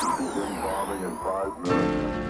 Bombing in five minutes.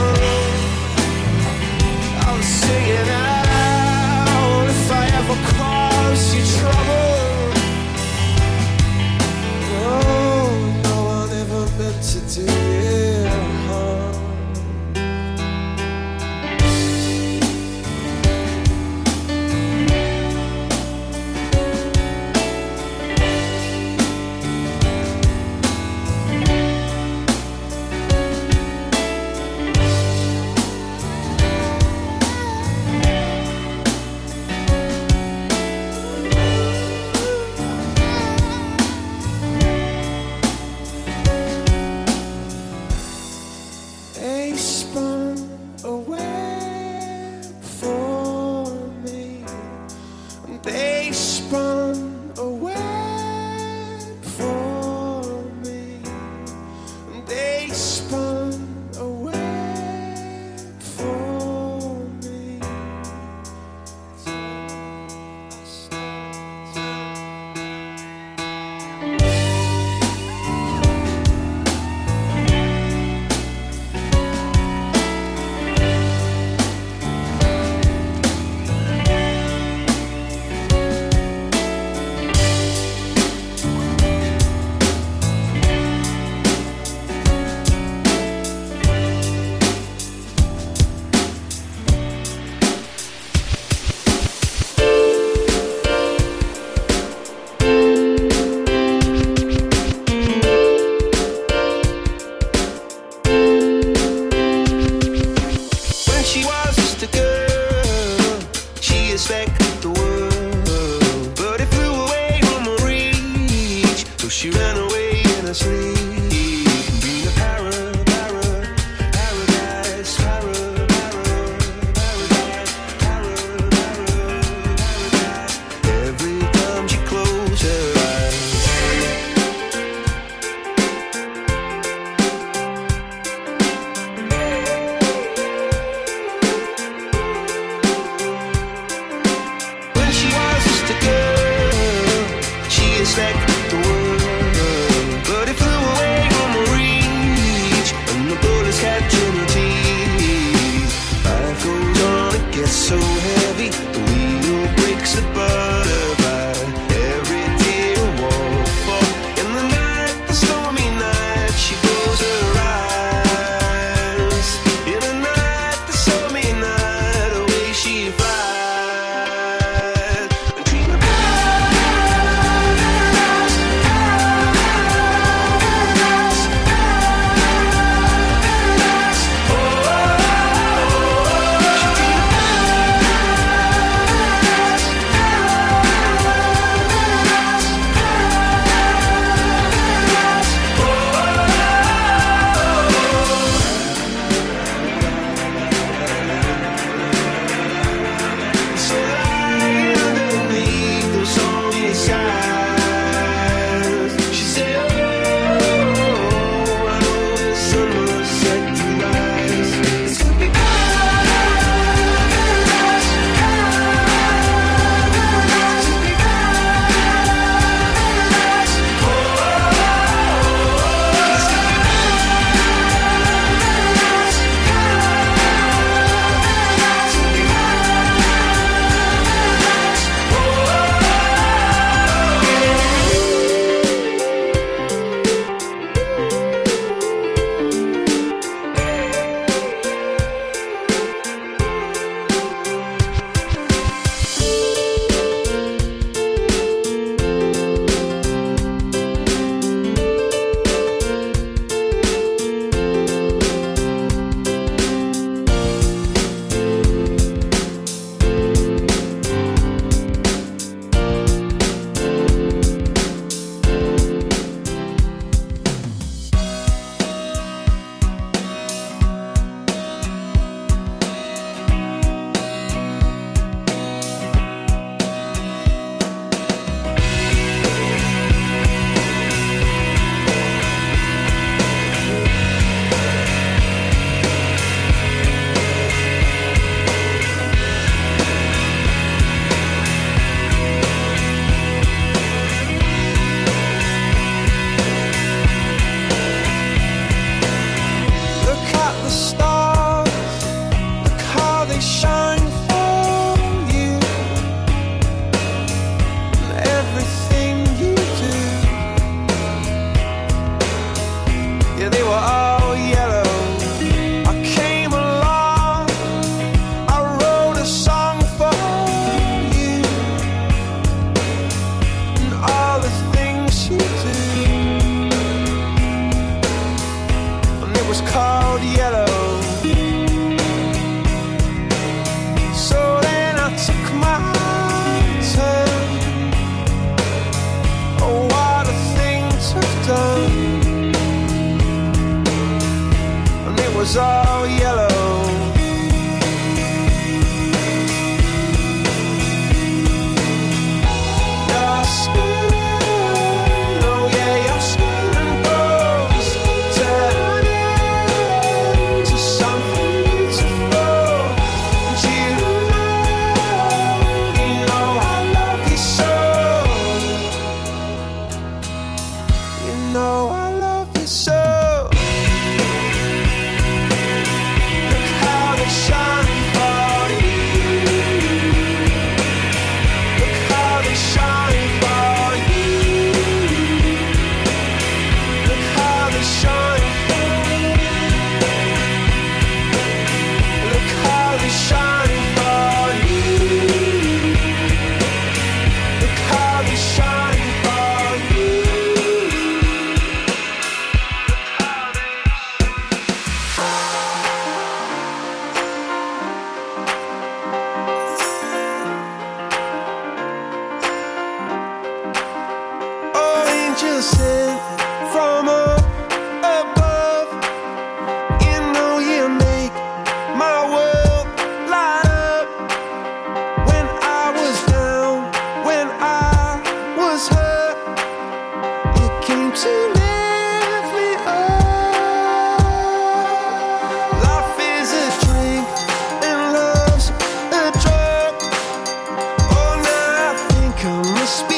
this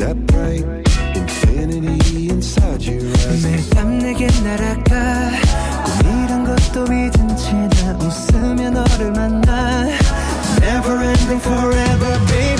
that bright infinity inside you 매일 밤 내게 날아가 꿈이란 것도 잊은 채나 웃으며 너를 만나 Never ending forever baby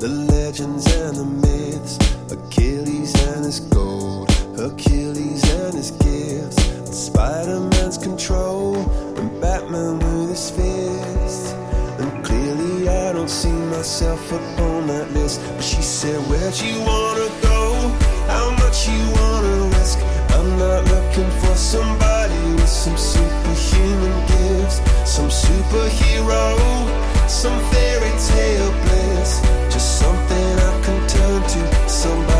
the legends and the myths, Achilles and his gold, Hercules and his gifts, Spider Man's control, and Batman with his fist. And clearly, I don't see myself upon that list. But she said, Where'd you wanna go? How much you wanna risk? I'm not looking for somebody with some superhuman gifts, some superhero, some fairy tale bliss. Something I can turn to, somebody